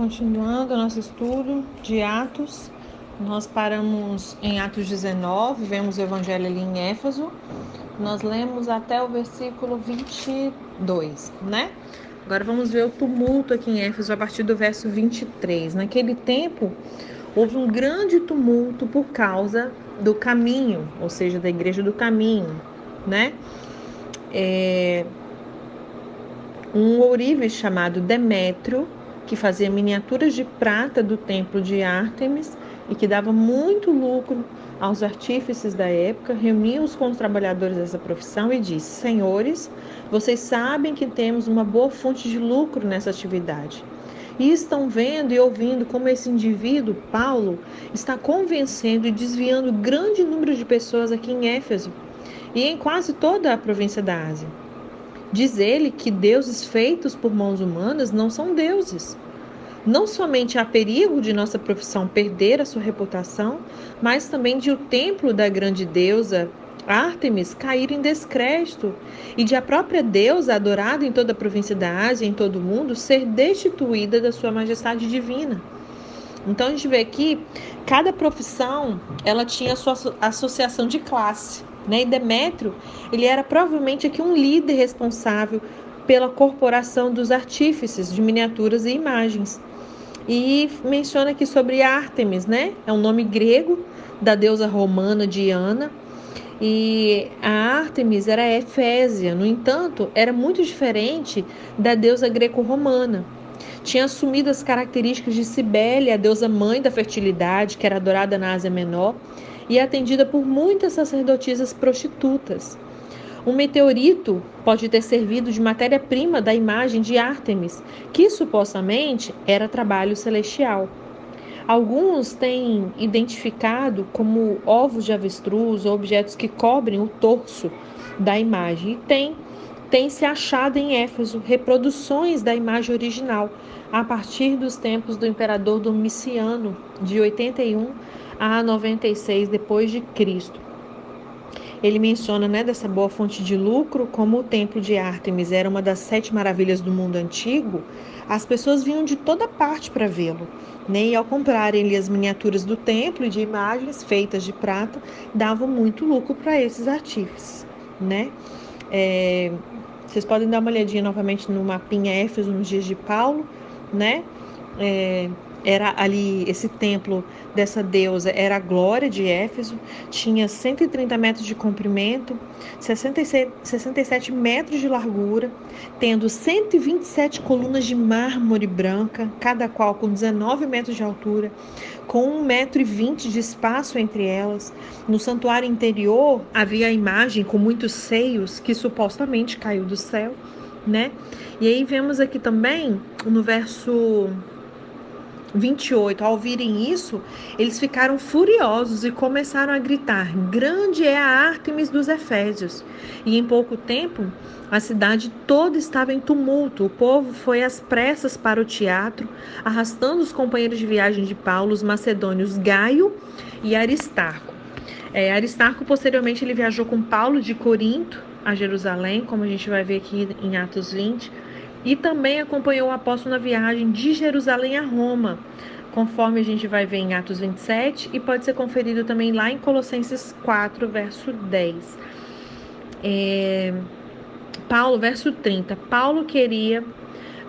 continuando nosso estudo de Atos, nós paramos em Atos 19, vemos o evangelho ali em Éfeso. Nós lemos até o versículo 22, né? Agora vamos ver o tumulto aqui em Éfeso a partir do verso 23. Naquele tempo, houve um grande tumulto por causa do caminho, ou seja, da igreja do caminho, né? É... Um ourives chamado Demétrio que fazia miniaturas de prata do templo de Ártemis e que dava muito lucro aos artífices da época, reuniu-os com os trabalhadores dessa profissão e disse: Senhores, vocês sabem que temos uma boa fonte de lucro nessa atividade. E estão vendo e ouvindo como esse indivíduo, Paulo, está convencendo e desviando grande número de pessoas aqui em Éfeso e em quase toda a província da Ásia. Diz ele que deuses feitos por mãos humanas não são deuses. Não somente há perigo de nossa profissão perder a sua reputação, mas também de o templo da grande deusa Ártemis cair em descrédito e de a própria deusa adorada em toda a província da Ásia, em todo o mundo, ser destituída da sua majestade divina. Então a gente vê aqui, cada profissão, ela tinha a sua associação de classe. Né? E Demétrio, ele era provavelmente aqui um líder responsável pela corporação dos artífices de miniaturas e imagens. E menciona aqui sobre Ártemis, né? É um nome grego da deusa romana Diana. E a Ártemis era Efésia, no entanto, era muito diferente da deusa greco-romana. Tinha assumido as características de Cibele, a deusa mãe da fertilidade, que era adorada na Ásia Menor, e atendida por muitas sacerdotisas prostitutas. Um meteorito pode ter servido de matéria-prima da imagem de Ártemis, que supostamente era trabalho celestial. Alguns têm identificado como ovos de avestruz ou objetos que cobrem o torso da imagem. E tem, tem se achado em Éfeso reproduções da imagem original a partir dos tempos do imperador Domiciano, de 81 a 96 depois de Cristo. Ele menciona né, dessa boa fonte de lucro, como o templo de Ártemis era uma das sete maravilhas do mundo antigo, as pessoas vinham de toda parte para vê-lo. Né? E ao comprarem as miniaturas do templo e de imagens feitas de prata, davam muito lucro para esses artífices. Né? É, vocês podem dar uma olhadinha novamente no mapinha Éfeso nos dias de Paulo, né? É, era ali esse templo dessa deusa era a glória de Éfeso, tinha 130 metros de comprimento, 67, 67 metros de largura, tendo 127 colunas de mármore branca, cada qual com 19 metros de altura, com 1,20m de espaço entre elas. No santuário interior havia a imagem com muitos seios que supostamente caiu do céu, né? E aí vemos aqui também no verso 28, ao ouvirem isso, eles ficaram furiosos e começaram a gritar: Grande é a Ártemis dos Efésios! E em pouco tempo, a cidade toda estava em tumulto. O povo foi às pressas para o teatro, arrastando os companheiros de viagem de Paulo, os macedônios Gaio e Aristarco. É, Aristarco, posteriormente, ele viajou com Paulo de Corinto a Jerusalém, como a gente vai ver aqui em Atos 20 e também acompanhou o apóstolo na viagem de Jerusalém a Roma, conforme a gente vai ver em Atos 27 e pode ser conferido também lá em Colossenses 4, verso 10. É, Paulo, verso 30. Paulo queria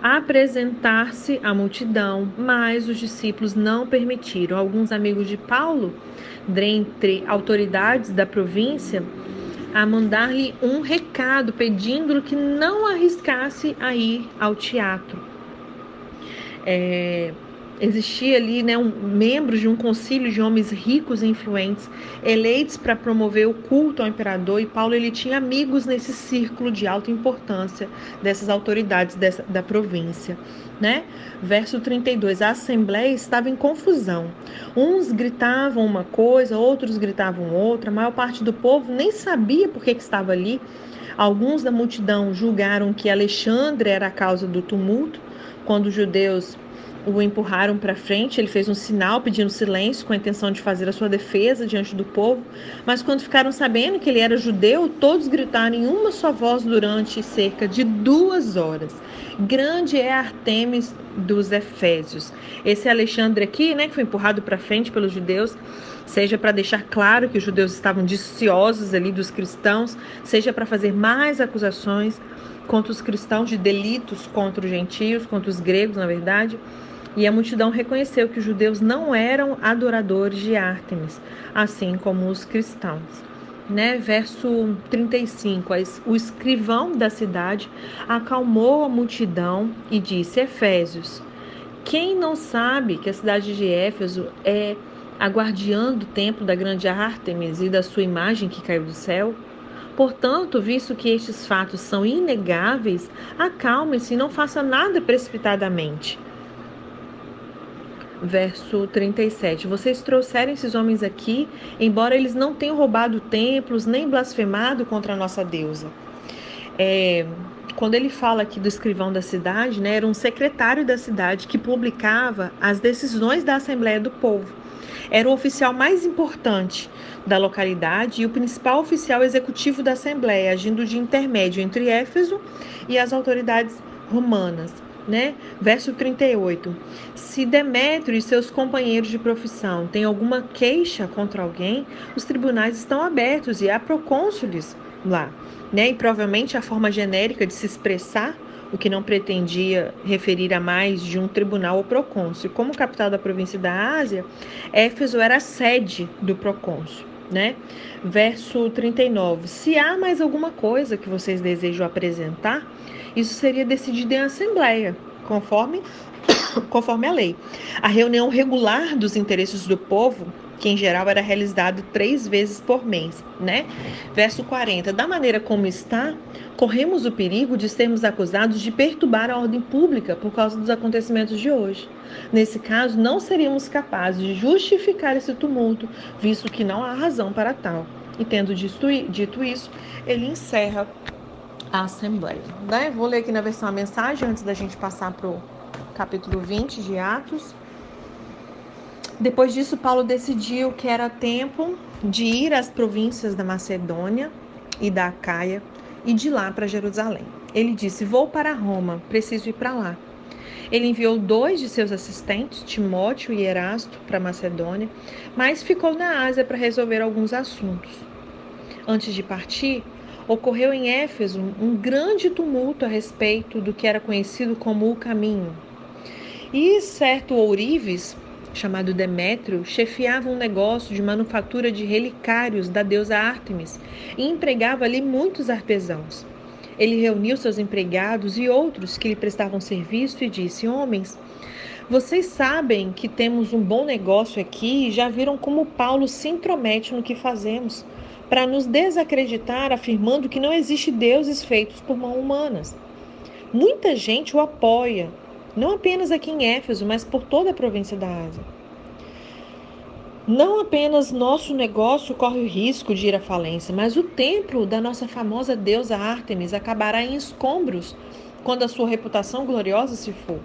apresentar-se à multidão, mas os discípulos não permitiram. Alguns amigos de Paulo, dentre autoridades da província, a mandar-lhe um recado pedindo-lhe que não arriscasse a ir ao teatro. É, existia ali né, um, membros de um concílio de homens ricos e influentes, eleitos para promover o culto ao imperador, e Paulo ele tinha amigos nesse círculo de alta importância dessas autoridades dessa, da província. Né? Verso 32: A assembleia estava em confusão. Uns gritavam uma coisa, outros gritavam outra. A maior parte do povo nem sabia por que, que estava ali. Alguns da multidão julgaram que Alexandre era a causa do tumulto, quando os judeus o empurraram para frente, ele fez um sinal pedindo silêncio com a intenção de fazer a sua defesa diante do povo, mas quando ficaram sabendo que ele era judeu, todos gritaram em uma só voz durante cerca de duas horas. Grande é Artemis dos Efésios. Esse Alexandre aqui, né, que foi empurrado para frente pelos judeus, seja para deixar claro que os judeus estavam disciosos ali dos cristãos, seja para fazer mais acusações contra os cristãos de delitos contra os gentios, contra os gregos, na verdade. E a multidão reconheceu que os judeus não eram adoradores de Ártemis, assim como os cristãos. Né? Verso 35: O escrivão da cidade acalmou a multidão e disse: Efésios, quem não sabe que a cidade de Éfeso é a guardiã do templo da grande Ártemis e da sua imagem que caiu do céu? Portanto, visto que estes fatos são inegáveis, acalme-se e não faça nada precipitadamente. Verso 37. Vocês trouxeram esses homens aqui, embora eles não tenham roubado templos nem blasfemado contra a nossa deusa. É, quando ele fala aqui do escrivão da cidade, né, era um secretário da cidade que publicava as decisões da Assembleia do Povo. Era o oficial mais importante da localidade e o principal oficial executivo da Assembleia, agindo de intermédio entre Éfeso e as autoridades romanas. Né? Verso 38. Se Demétrio e seus companheiros de profissão têm alguma queixa contra alguém, os tribunais estão abertos e há procônsules lá. Né? E provavelmente a forma genérica de se expressar o que não pretendia referir a mais de um tribunal ou procônsul. Como capital da província da Ásia, Éfeso era a sede do procônsul. Né? Verso 39. Se há mais alguma coisa que vocês desejam apresentar, isso seria decidido em assembleia, conforme conforme a lei. A reunião regular dos interesses do povo que em geral era realizado três vezes por mês, né? Verso 40. Da maneira como está, corremos o perigo de sermos acusados de perturbar a ordem pública por causa dos acontecimentos de hoje. Nesse caso, não seríamos capazes de justificar esse tumulto, visto que não há razão para tal. E tendo dito isso, ele encerra a Assembleia. Né? Vou ler aqui na versão a mensagem antes da gente passar para o capítulo 20 de Atos. Depois disso, Paulo decidiu que era tempo de ir às províncias da Macedônia e da Acaia e de lá para Jerusalém. Ele disse: Vou para Roma, preciso ir para lá. Ele enviou dois de seus assistentes, Timóteo e Erasto, para Macedônia, mas ficou na Ásia para resolver alguns assuntos. Antes de partir, ocorreu em Éfeso um grande tumulto a respeito do que era conhecido como o caminho. E certo ourives, chamado Demétrio, chefiava um negócio de manufatura de relicários da deusa Ártemis e empregava ali muitos artesãos. Ele reuniu seus empregados e outros que lhe prestavam serviço e disse: Homens, vocês sabem que temos um bom negócio aqui e já viram como Paulo se intromete no que fazemos, para nos desacreditar, afirmando que não existe deuses feitos por mãos humanas. Muita gente o apoia não apenas aqui em Éfeso, mas por toda a província da Ásia. Não apenas nosso negócio corre o risco de ir à falência, mas o templo da nossa famosa deusa Ártemis acabará em escombros quando a sua reputação gloriosa se for.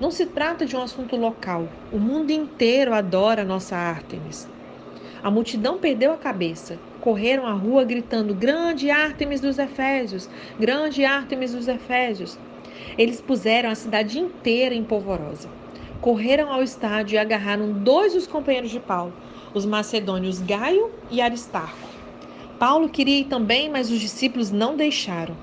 Não se trata de um assunto local. O mundo inteiro adora a nossa Ártemis. A multidão perdeu a cabeça. Correram à rua gritando: Grande Ártemis dos Efésios! Grande Ártemis dos Efésios! Eles puseram a cidade inteira em polvorosa. Correram ao estádio e agarraram dois dos companheiros de Paulo, os macedônios Gaio e Aristarco. Paulo queria ir também, mas os discípulos não deixaram.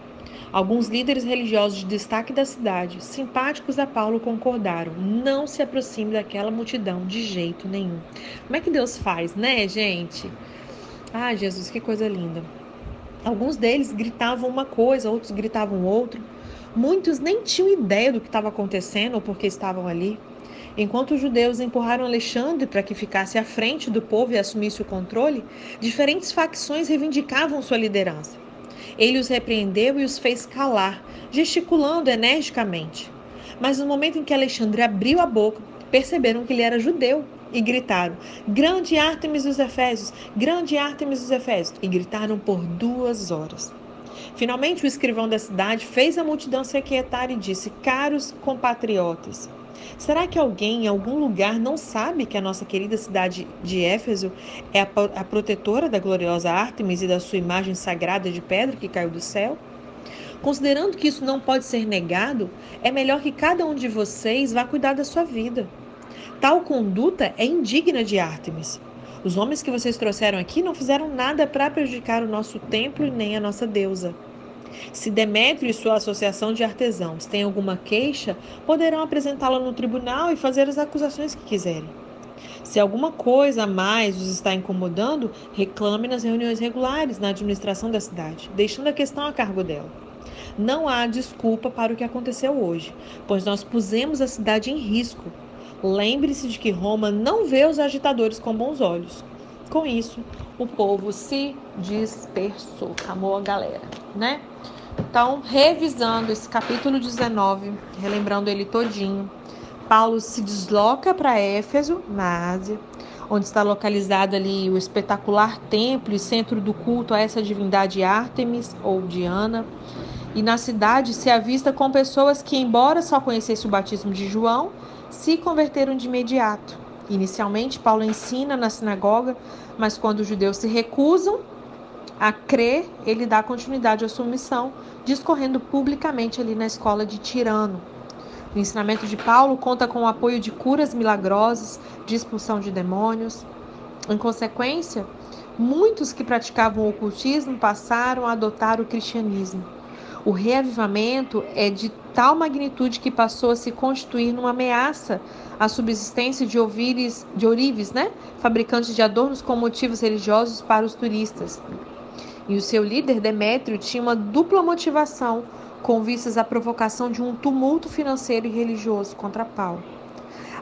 Alguns líderes religiosos de destaque da cidade, simpáticos a Paulo, concordaram: não se aproxime daquela multidão de jeito nenhum. Como é que Deus faz, né, gente? Ah, Jesus, que coisa linda. Alguns deles gritavam uma coisa, outros gritavam outra. Muitos nem tinham ideia do que estava acontecendo ou porque estavam ali. Enquanto os judeus empurraram Alexandre para que ficasse à frente do povo e assumisse o controle, diferentes facções reivindicavam sua liderança. Ele os repreendeu e os fez calar, gesticulando energicamente. Mas no momento em que Alexandre abriu a boca, perceberam que ele era judeu e gritaram: Grande Ártemis dos Efésios! Grande Ártemis dos Efésios! E gritaram por duas horas. Finalmente, o escrivão da cidade fez a multidão se aquietar e disse: Caros compatriotas, será que alguém em algum lugar não sabe que a nossa querida cidade de Éfeso é a, protetora da gloriosa Ártemis e da sua imagem sagrada de pedra que caiu do céu? Considerando que isso não pode ser negado, é melhor que cada um de vocês vá cuidar da sua vida. Tal conduta é indigna de Ártemis. Os homens que vocês trouxeram aqui não fizeram nada para prejudicar o nosso templo e nem a nossa deusa. Se Demétrio e sua associação de artesãos têm alguma queixa, poderão apresentá-la no tribunal e fazer as acusações que quiserem. Se alguma coisa a mais os está incomodando, reclame nas reuniões regulares na administração da cidade, deixando a questão a cargo dela. Não há desculpa para o que aconteceu hoje, pois nós pusemos a cidade em risco Lembre-se de que Roma não vê os agitadores com bons olhos. Com isso, o povo se dispersou, chamou a galera, né? Então, revisando esse capítulo 19, relembrando ele todinho, Paulo se desloca para Éfeso, na Ásia, onde está localizado ali o espetacular templo e centro do culto a essa divindade Ártemis ou Diana. E na cidade se avista com pessoas que, embora só conhecessem o batismo de João, se converteram de imediato. Inicialmente, Paulo ensina na sinagoga, mas quando os judeus se recusam a crer, ele dá continuidade à sua missão, discorrendo publicamente ali na escola de Tirano. O ensinamento de Paulo conta com o apoio de curas milagrosas, de expulsão de demônios. Em consequência, muitos que praticavam o ocultismo passaram a adotar o cristianismo. O reavivamento é de tal magnitude que passou a se constituir numa ameaça à subsistência de, ouvires, de ourives, né? fabricantes de adornos com motivos religiosos para os turistas. E o seu líder, Demétrio, tinha uma dupla motivação com vistas à provocação de um tumulto financeiro e religioso contra Paulo.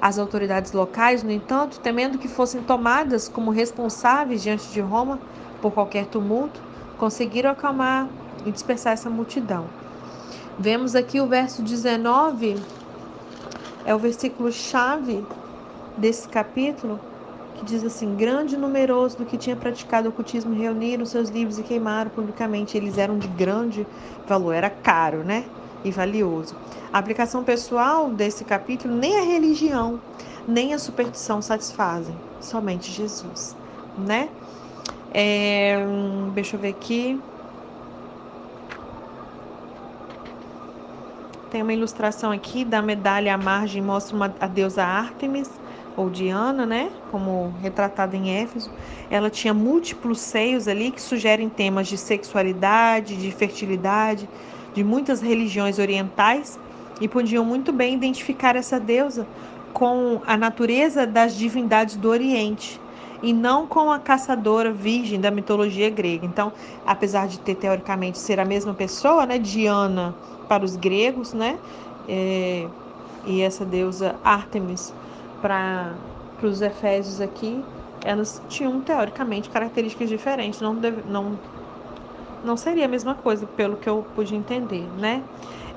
As autoridades locais, no entanto, temendo que fossem tomadas como responsáveis diante de Roma por qualquer tumulto, conseguiram acalmar e dispersar essa multidão. Vemos aqui o verso 19, é o versículo chave desse capítulo, que diz assim: Grande e numeroso do que tinha praticado o ocultismo reuniram seus livros e queimaram publicamente. Eles eram de grande valor, era caro, né? E valioso. A aplicação pessoal desse capítulo, nem a religião, nem a superstição satisfazem, somente Jesus, né? É, deixa eu ver aqui. Tem uma ilustração aqui da medalha à margem, mostra uma, a deusa Ártemis, ou Diana, né? Como retratada em Éfeso. Ela tinha múltiplos seios ali que sugerem temas de sexualidade, de fertilidade, de muitas religiões orientais e podiam muito bem identificar essa deusa com a natureza das divindades do Oriente e não com a caçadora virgem da mitologia grega. Então, apesar de ter teoricamente ser a mesma pessoa, né, Diana para os gregos, né? É, e essa deusa Ártemis para os efésios aqui, elas tinham teoricamente características diferentes, não, deve, não, não seria a mesma coisa, pelo que eu pude entender, né?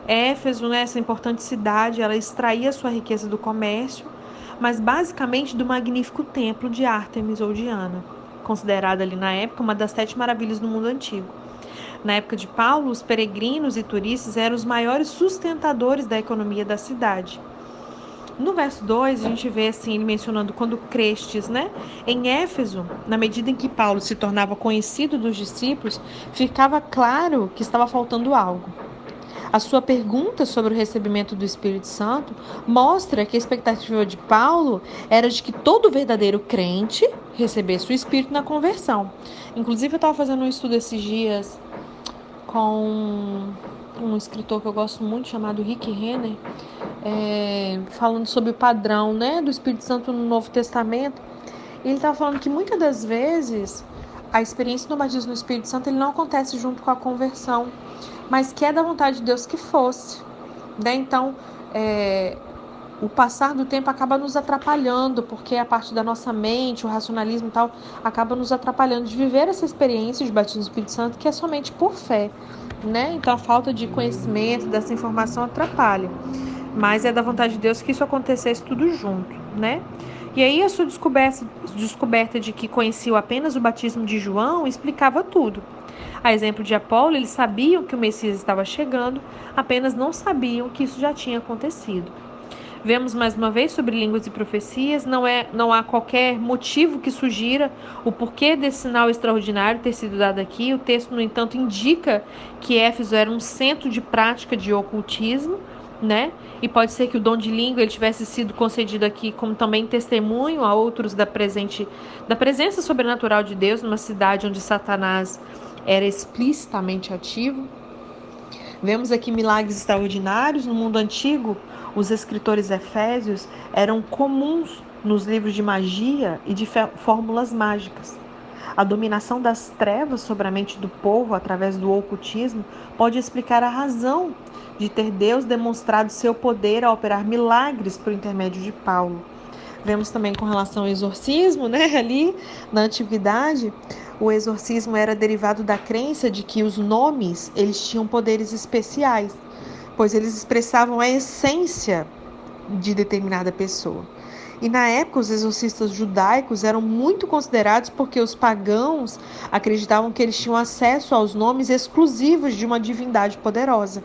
Éfeso, né, essa importante cidade, ela extraía sua riqueza do comércio, mas basicamente do magnífico templo de Ártemis ou Diana, considerada ali na época uma das sete maravilhas do mundo antigo. Na época de Paulo, os peregrinos e turistas eram os maiores sustentadores da economia da cidade. No verso 2, a gente vê assim, ele mencionando quando crestes, né? Em Éfeso, na medida em que Paulo se tornava conhecido dos discípulos, ficava claro que estava faltando algo. A sua pergunta sobre o recebimento do Espírito Santo mostra que a expectativa de Paulo era de que todo verdadeiro crente recebesse o Espírito na conversão. Inclusive, eu estava fazendo um estudo esses dias com um escritor que eu gosto muito chamado Rick Renner, é, falando sobre o padrão né, do Espírito Santo no Novo Testamento. Ele estava falando que muitas das vezes a experiência do batismo no Espírito Santo ele não acontece junto com a conversão, mas que é da vontade de Deus que fosse. Né? Então, é, o passar do tempo acaba nos atrapalhando, porque a parte da nossa mente, o racionalismo e tal, acaba nos atrapalhando de viver essa experiência de batismo do Espírito Santo, que é somente por fé, né? Então a falta de conhecimento, dessa informação atrapalha. Mas é da vontade de Deus que isso acontecesse tudo junto, né? E aí a sua descoberta, descoberta de que conheciam apenas o batismo de João explicava tudo. A exemplo de Apolo, eles sabiam que o Messias estava chegando, apenas não sabiam que isso já tinha acontecido. Vemos mais uma vez sobre línguas e profecias, não, é, não há qualquer motivo que sugira o porquê desse sinal extraordinário ter sido dado aqui. O texto, no entanto, indica que Éfeso era um centro de prática de ocultismo, né? E pode ser que o dom de língua ele tivesse sido concedido aqui como também testemunho a outros da presente da presença sobrenatural de Deus numa cidade onde Satanás era explicitamente ativo. Vemos aqui milagres extraordinários no mundo antigo os escritores efésios eram comuns nos livros de magia e de fórmulas mágicas. A dominação das trevas sobre a mente do povo através do ocultismo pode explicar a razão de ter Deus demonstrado seu poder a operar milagres por intermédio de Paulo. Vemos também com relação ao exorcismo, né? Ali na antiguidade, o exorcismo era derivado da crença de que os nomes eles tinham poderes especiais pois eles expressavam a essência de determinada pessoa. E na época, os exorcistas judaicos eram muito considerados porque os pagãos acreditavam que eles tinham acesso aos nomes exclusivos de uma divindade poderosa.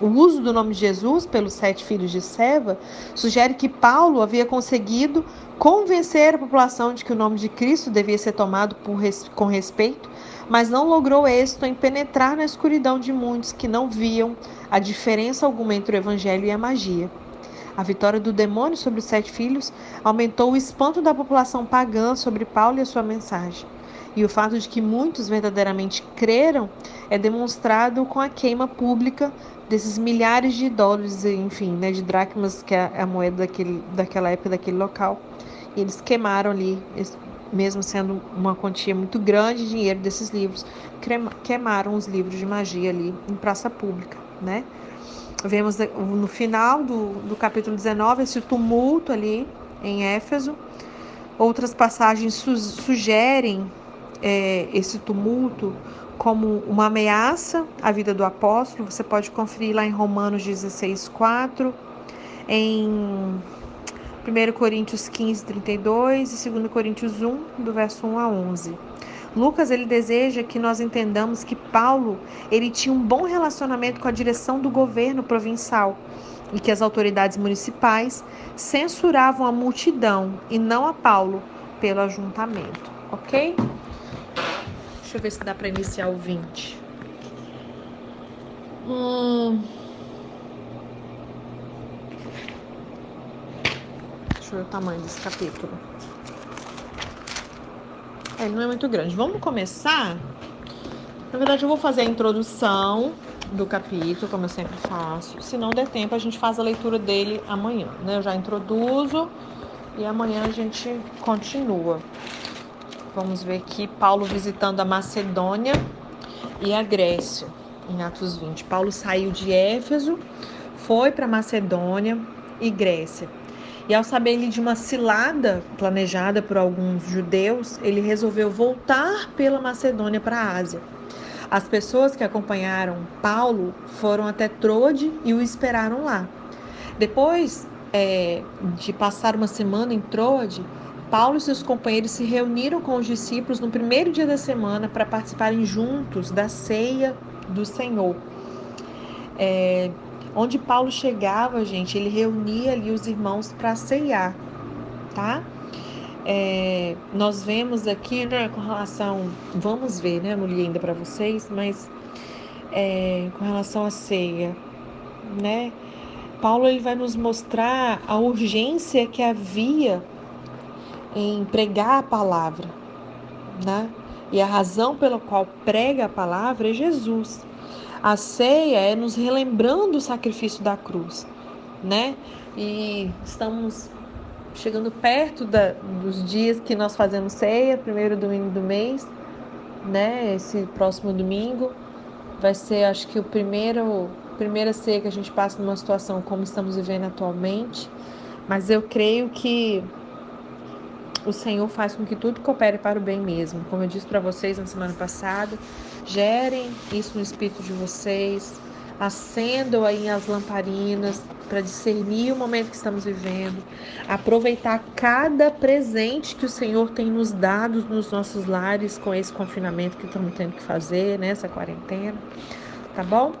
O uso do nome de Jesus pelos sete filhos de Seva sugere que Paulo havia conseguido convencer a população de que o nome de Cristo devia ser tomado com respeito, mas não logrou êxito em penetrar na escuridão de muitos que não viam a diferença alguma entre o evangelho e a magia. A vitória do demônio sobre os sete filhos aumentou o espanto da população pagã sobre Paulo e a sua mensagem. E o fato de que muitos verdadeiramente creram é demonstrado com a queima pública desses milhares de dólares, enfim, né, de dracmas, que é a moeda daquele, daquela época, daquele local. E eles queimaram ali, mesmo sendo uma quantia muito grande de dinheiro desses livros, queimaram os livros de magia ali em praça pública né? Vemos no final do, do capítulo 19 esse tumulto ali em Éfeso. Outras passagens su sugerem é, esse tumulto como uma ameaça à vida do apóstolo. Você pode conferir lá em Romanos 16, 4, em 1 Coríntios 15, 32 e 2 Coríntios 1, do verso 1 a 11. Lucas ele deseja que nós entendamos que Paulo ele tinha um bom relacionamento com a direção do governo provincial e que as autoridades municipais censuravam a multidão e não a Paulo pelo ajuntamento, ok? Deixa eu ver se dá para iniciar o 20. Hum... Deixa eu ver o tamanho desse capítulo. É, ele não é muito grande. Vamos começar? Na verdade, eu vou fazer a introdução do capítulo, como eu sempre faço. Se não der tempo, a gente faz a leitura dele amanhã, né? Eu já introduzo e amanhã a gente continua. Vamos ver aqui Paulo visitando a Macedônia e a Grécia, em Atos 20. Paulo saiu de Éfeso, foi para Macedônia e Grécia. E ao saber de uma cilada planejada por alguns judeus, ele resolveu voltar pela Macedônia para a Ásia. As pessoas que acompanharam Paulo foram até Trode e o esperaram lá. Depois é, de passar uma semana em Trode, Paulo e seus companheiros se reuniram com os discípulos no primeiro dia da semana para participarem juntos da ceia do Senhor. É, Onde Paulo chegava, gente, ele reunia ali os irmãos para ceiar, tá? É, nós vemos aqui, né, com relação, vamos ver, né, mulher ainda para vocês, mas é, com relação à ceia, né? Paulo ele vai nos mostrar a urgência que havia em pregar a palavra, né? E a razão pela qual prega a palavra é Jesus. A ceia é nos relembrando o sacrifício da cruz, né? E estamos chegando perto da, dos dias que nós fazemos ceia, primeiro domingo do mês, né? Esse próximo domingo vai ser, acho que o primeiro primeira ceia que a gente passa numa situação como estamos vivendo atualmente. Mas eu creio que o Senhor faz com que tudo coopere para o bem mesmo. Como eu disse para vocês na semana passada, Gerem isso no espírito de vocês. Acendam aí as lamparinas para discernir o momento que estamos vivendo. Aproveitar cada presente que o Senhor tem nos dado nos nossos lares com esse confinamento que estamos tendo que fazer, nessa né, quarentena. Tá bom?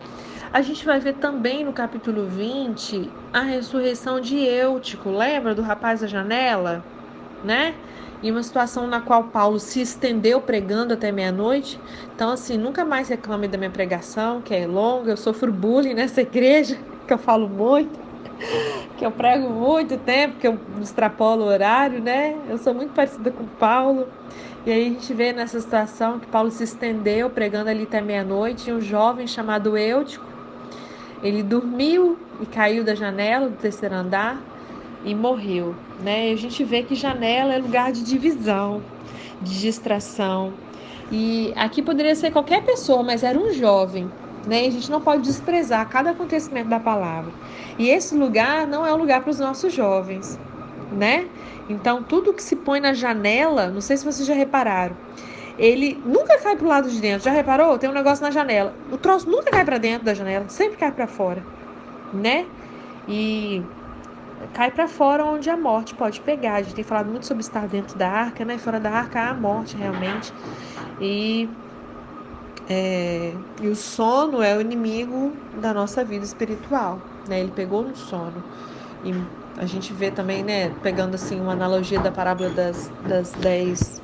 A gente vai ver também no capítulo 20 a ressurreição de Eutico. Lembra do rapaz da janela? Né? Em uma situação na qual Paulo se estendeu pregando até meia-noite. Então, assim, nunca mais reclame da minha pregação, que é longa. Eu sofro bullying nessa igreja, que eu falo muito, que eu prego muito tempo, que eu extrapolo o horário, né? Eu sou muito parecida com Paulo. E aí a gente vê nessa situação que Paulo se estendeu pregando ali até meia-noite, e um jovem chamado Eutico, ele dormiu e caiu da janela do terceiro andar e morreu, né? A gente vê que janela é lugar de divisão, de distração. E aqui poderia ser qualquer pessoa, mas era um jovem, né? E a gente não pode desprezar cada acontecimento da palavra. E esse lugar não é um lugar para os nossos jovens, né? Então, tudo que se põe na janela, não sei se vocês já repararam, ele nunca cai pro lado de dentro. Já reparou? Tem um negócio na janela. O troço nunca cai para dentro da janela, sempre cai para fora, né? E cai para fora onde a morte pode pegar. A gente tem falado muito sobre estar dentro da arca, né? Fora da arca há a morte realmente. E é, e o sono é o inimigo da nossa vida espiritual, né? Ele pegou no sono. E a gente vê também, né, pegando assim uma analogia da parábola das, das dez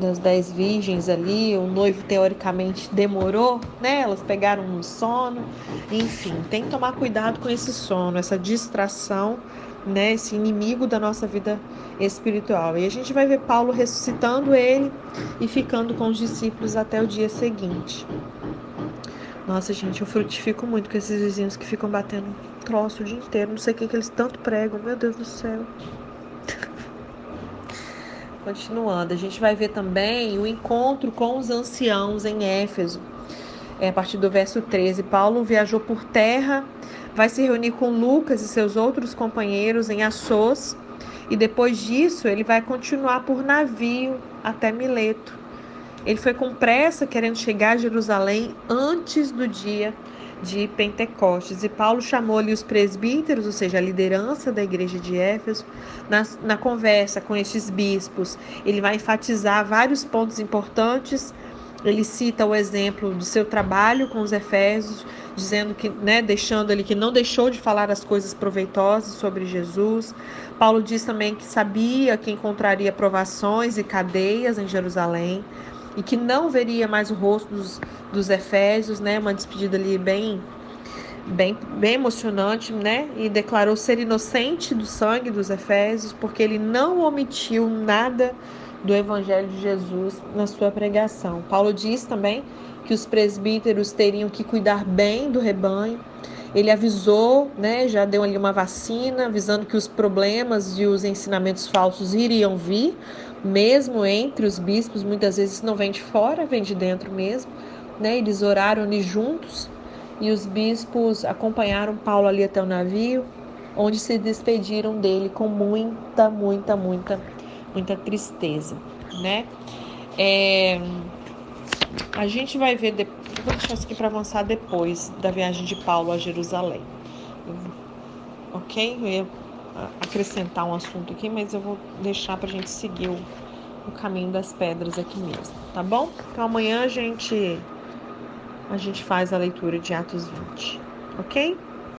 das dez virgens ali, o noivo teoricamente demorou, né? Elas pegaram um sono, enfim, tem que tomar cuidado com esse sono, essa distração, né? Esse inimigo da nossa vida espiritual. E a gente vai ver Paulo ressuscitando ele e ficando com os discípulos até o dia seguinte. Nossa, gente, eu frutifico muito com esses vizinhos que ficam batendo troço o dia inteiro. Não sei o que, que eles tanto pregam. Meu Deus do céu. Continuando, a gente vai ver também o encontro com os anciãos em Éfeso. É, a partir do verso 13, Paulo viajou por terra, vai se reunir com Lucas e seus outros companheiros em Assos, e depois disso ele vai continuar por navio até Mileto. Ele foi com pressa querendo chegar a Jerusalém antes do dia de Pentecostes. E Paulo chamou-lhe os presbíteros, ou seja, a liderança da igreja de Éfeso, na, na conversa com estes bispos. Ele vai enfatizar vários pontos importantes. Ele cita o exemplo do seu trabalho com os Efésios, dizendo que, né, deixando ele que não deixou de falar as coisas proveitosas sobre Jesus. Paulo diz também que sabia que encontraria provações e cadeias em Jerusalém e que não veria mais o rosto dos, dos Efésios, né? Uma despedida ali bem, bem, bem emocionante, né? E declarou ser inocente do sangue dos Efésios, porque ele não omitiu nada do Evangelho de Jesus na sua pregação. Paulo diz também que os presbíteros teriam que cuidar bem do rebanho. Ele avisou, né, já deu ali uma vacina, avisando que os problemas e os ensinamentos falsos iriam vir, mesmo entre os bispos, muitas vezes não vem de fora, vem de dentro mesmo. Né? Eles oraram ali juntos e os bispos acompanharam Paulo ali até o navio, onde se despediram dele com muita, muita, muita, muita tristeza, né? É, a gente vai ver, de... vou deixar isso aqui para avançar depois da viagem de Paulo a Jerusalém, ok? Eu acrescentar um assunto aqui, mas eu vou deixar para a gente seguir o, o caminho das pedras aqui mesmo, tá bom? Então amanhã a gente a gente faz a leitura de Atos 20, ok?